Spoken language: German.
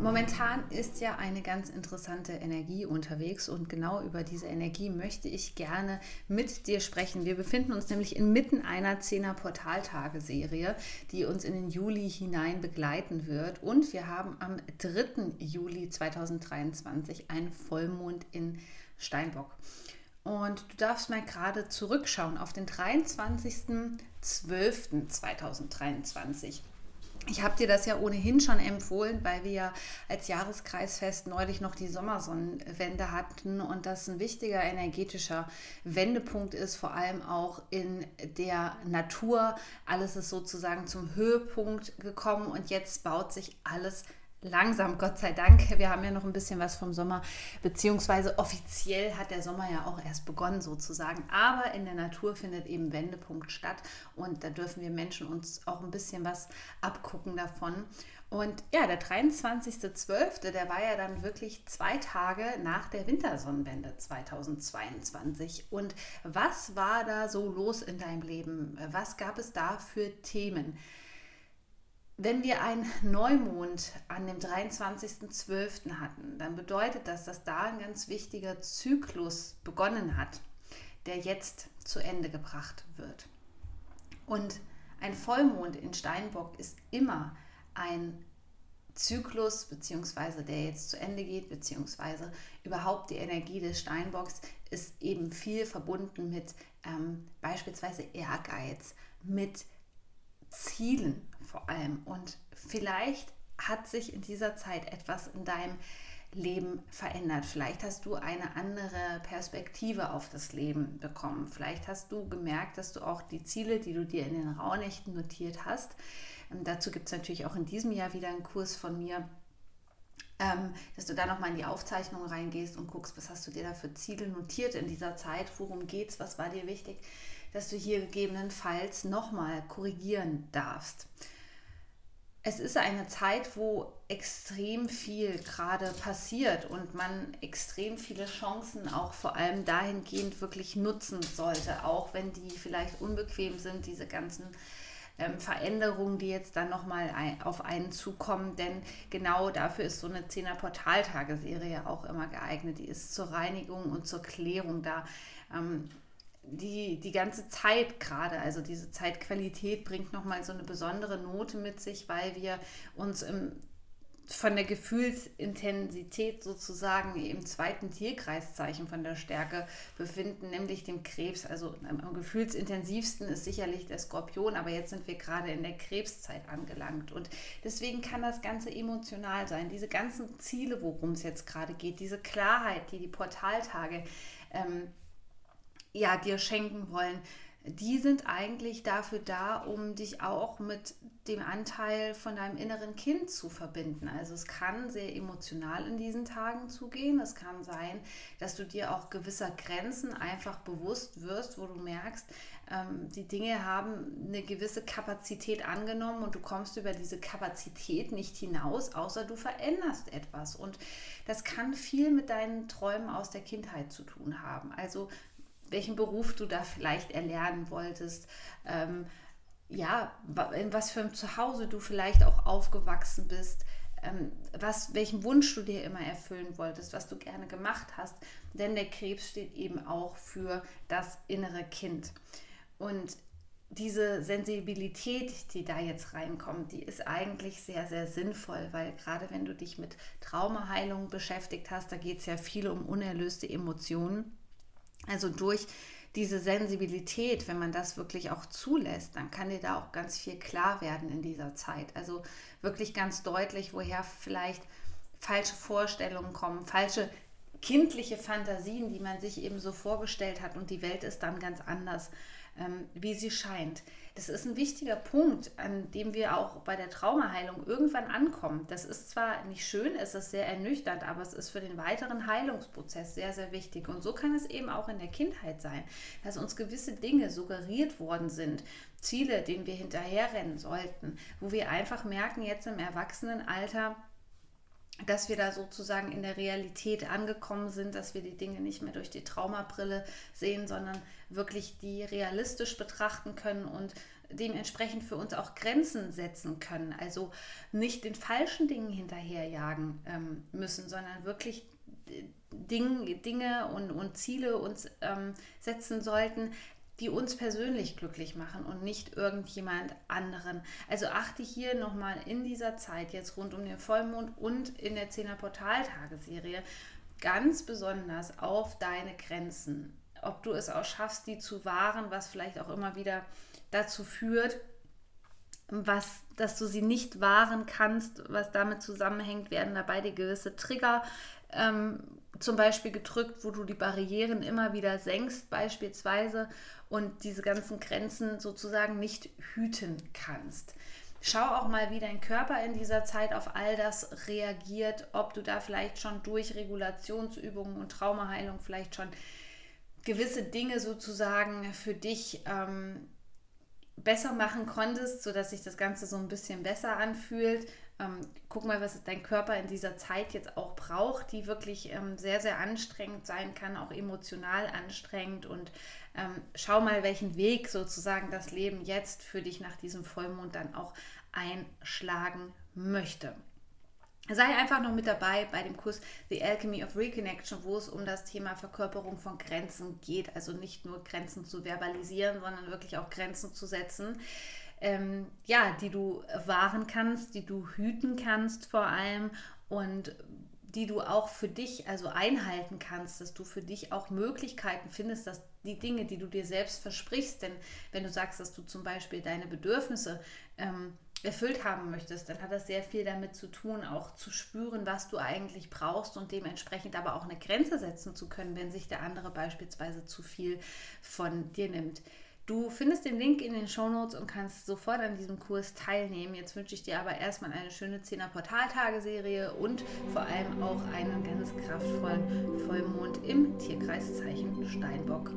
Momentan ist ja eine ganz interessante Energie unterwegs und genau über diese Energie möchte ich gerne mit dir sprechen. Wir befinden uns nämlich inmitten einer 10er Portaltage-Serie, die uns in den Juli hinein begleiten wird und wir haben am 3. Juli 2023 einen Vollmond in Steinbock. Und du darfst mal gerade zurückschauen auf den 23.12.2023. Ich habe dir das ja ohnehin schon empfohlen, weil wir ja als Jahreskreisfest neulich noch die Sommersonnenwende hatten und das ein wichtiger energetischer Wendepunkt ist, vor allem auch in der Natur. Alles ist sozusagen zum Höhepunkt gekommen und jetzt baut sich alles langsam, Gott sei Dank. Wir haben ja noch ein bisschen was vom Sommer, beziehungsweise offiziell hat der Sommer ja auch erst begonnen sozusagen. Aber in der Natur findet eben Wendepunkt statt und da dürfen wir Menschen uns auch ein bisschen was abgucken davon. Und ja, der 23.12., der war ja dann wirklich zwei Tage nach der Wintersonnenwende 2022. Und was war da so los in deinem Leben? Was gab es da für Themen? Wenn wir einen Neumond an dem 23.12. hatten, dann bedeutet das, dass da ein ganz wichtiger Zyklus begonnen hat, der jetzt zu Ende gebracht wird. Und ein Vollmond in Steinbock ist immer ein Zyklus, beziehungsweise der jetzt zu Ende geht, beziehungsweise überhaupt die Energie des Steinbocks ist eben viel verbunden mit ähm, beispielsweise Ehrgeiz, mit Zielen vor allem. Und vielleicht hat sich in dieser Zeit etwas in deinem Leben verändert. Vielleicht hast du eine andere Perspektive auf das Leben bekommen. Vielleicht hast du gemerkt, dass du auch die Ziele, die du dir in den Rauhnächten notiert hast, ähm, dazu gibt es natürlich auch in diesem Jahr wieder einen Kurs von mir, ähm, dass du da nochmal in die Aufzeichnung reingehst und guckst, was hast du dir da für Ziele notiert in dieser Zeit, worum geht es, was war dir wichtig dass du hier gegebenenfalls nochmal korrigieren darfst. Es ist eine Zeit, wo extrem viel gerade passiert und man extrem viele Chancen auch vor allem dahingehend wirklich nutzen sollte, auch wenn die vielleicht unbequem sind, diese ganzen ähm, Veränderungen, die jetzt dann nochmal ein, auf einen zukommen. Denn genau dafür ist so eine 10er Portaltageserie auch immer geeignet. Die ist zur Reinigung und zur Klärung da. Ähm, die, die ganze Zeit gerade, also diese Zeitqualität bringt nochmal so eine besondere Note mit sich, weil wir uns im, von der Gefühlsintensität sozusagen im zweiten Tierkreiszeichen von der Stärke befinden, nämlich dem Krebs. Also am gefühlsintensivsten ist sicherlich der Skorpion, aber jetzt sind wir gerade in der Krebszeit angelangt. Und deswegen kann das Ganze emotional sein. Diese ganzen Ziele, worum es jetzt gerade geht, diese Klarheit, die die Portaltage ähm, ja, dir schenken wollen, die sind eigentlich dafür da, um dich auch mit dem Anteil von deinem inneren Kind zu verbinden. Also es kann sehr emotional in diesen Tagen zugehen. Es kann sein, dass du dir auch gewisser Grenzen einfach bewusst wirst, wo du merkst, ähm, die Dinge haben eine gewisse Kapazität angenommen und du kommst über diese Kapazität nicht hinaus, außer du veränderst etwas. Und das kann viel mit deinen Träumen aus der Kindheit zu tun haben. Also welchen Beruf du da vielleicht erlernen wolltest, ähm, ja, in was für einem Zuhause du vielleicht auch aufgewachsen bist, ähm, was, welchen Wunsch du dir immer erfüllen wolltest, was du gerne gemacht hast. Denn der Krebs steht eben auch für das innere Kind. Und diese Sensibilität, die da jetzt reinkommt, die ist eigentlich sehr, sehr sinnvoll, weil gerade wenn du dich mit Traumaheilung beschäftigt hast, da geht es ja viel um unerlöste Emotionen. Also durch diese Sensibilität, wenn man das wirklich auch zulässt, dann kann dir da auch ganz viel klar werden in dieser Zeit. Also wirklich ganz deutlich, woher vielleicht falsche Vorstellungen kommen, falsche kindliche Fantasien, die man sich eben so vorgestellt hat und die Welt ist dann ganz anders, ähm, wie sie scheint. Das ist ein wichtiger Punkt, an dem wir auch bei der Traumaheilung irgendwann ankommen. Das ist zwar nicht schön, es ist sehr ernüchternd, aber es ist für den weiteren Heilungsprozess sehr, sehr wichtig. Und so kann es eben auch in der Kindheit sein, dass uns gewisse Dinge suggeriert worden sind, Ziele, denen wir hinterherrennen sollten, wo wir einfach merken, jetzt im Erwachsenenalter, dass wir da sozusagen in der Realität angekommen sind, dass wir die Dinge nicht mehr durch die Traumabrille sehen, sondern wirklich die realistisch betrachten können und dementsprechend für uns auch Grenzen setzen können. Also nicht den falschen Dingen hinterherjagen ähm, müssen, sondern wirklich Ding, Dinge und, und Ziele uns ähm, setzen sollten, die uns persönlich glücklich machen und nicht irgendjemand anderen. Also achte hier nochmal in dieser Zeit, jetzt rund um den Vollmond und in der 10er Portaltageserie, ganz besonders auf deine Grenzen. Ob du es auch schaffst, die zu wahren, was vielleicht auch immer wieder dazu führt, was, dass du sie nicht wahren kannst, was damit zusammenhängt, werden dabei die gewisse Trigger ähm, zum Beispiel gedrückt, wo du die Barrieren immer wieder senkst, beispielsweise, und diese ganzen Grenzen sozusagen nicht hüten kannst. Schau auch mal, wie dein Körper in dieser Zeit auf all das reagiert, ob du da vielleicht schon durch Regulationsübungen und Traumaheilung vielleicht schon gewisse Dinge sozusagen für dich ähm, besser machen konntest, sodass sich das Ganze so ein bisschen besser anfühlt ähm, guck mal, was dein Körper in dieser Zeit jetzt auch braucht, die wirklich ähm, sehr, sehr anstrengend sein kann, auch emotional anstrengend. Und ähm, schau mal, welchen Weg sozusagen das Leben jetzt für dich nach diesem Vollmond dann auch einschlagen möchte. Sei einfach noch mit dabei bei dem Kurs The Alchemy of Reconnection, wo es um das Thema Verkörperung von Grenzen geht. Also nicht nur Grenzen zu verbalisieren, sondern wirklich auch Grenzen zu setzen ähm, ja, die du wahren kannst, die du hüten kannst vor allem und die du auch für dich also einhalten kannst, dass du für dich auch Möglichkeiten findest, dass die Dinge, die du dir selbst versprichst, denn wenn du sagst, dass du zum Beispiel deine Bedürfnisse ähm, erfüllt haben möchtest, dann hat das sehr viel damit zu tun, auch zu spüren, was du eigentlich brauchst und dementsprechend aber auch eine Grenze setzen zu können, wenn sich der andere beispielsweise zu viel von dir nimmt. Du findest den Link in den Show Notes und kannst sofort an diesem Kurs teilnehmen. Jetzt wünsche ich dir aber erstmal eine schöne 10er Portaltageserie und vor allem auch einen ganz kraftvollen Vollmond im Tierkreiszeichen Steinbock.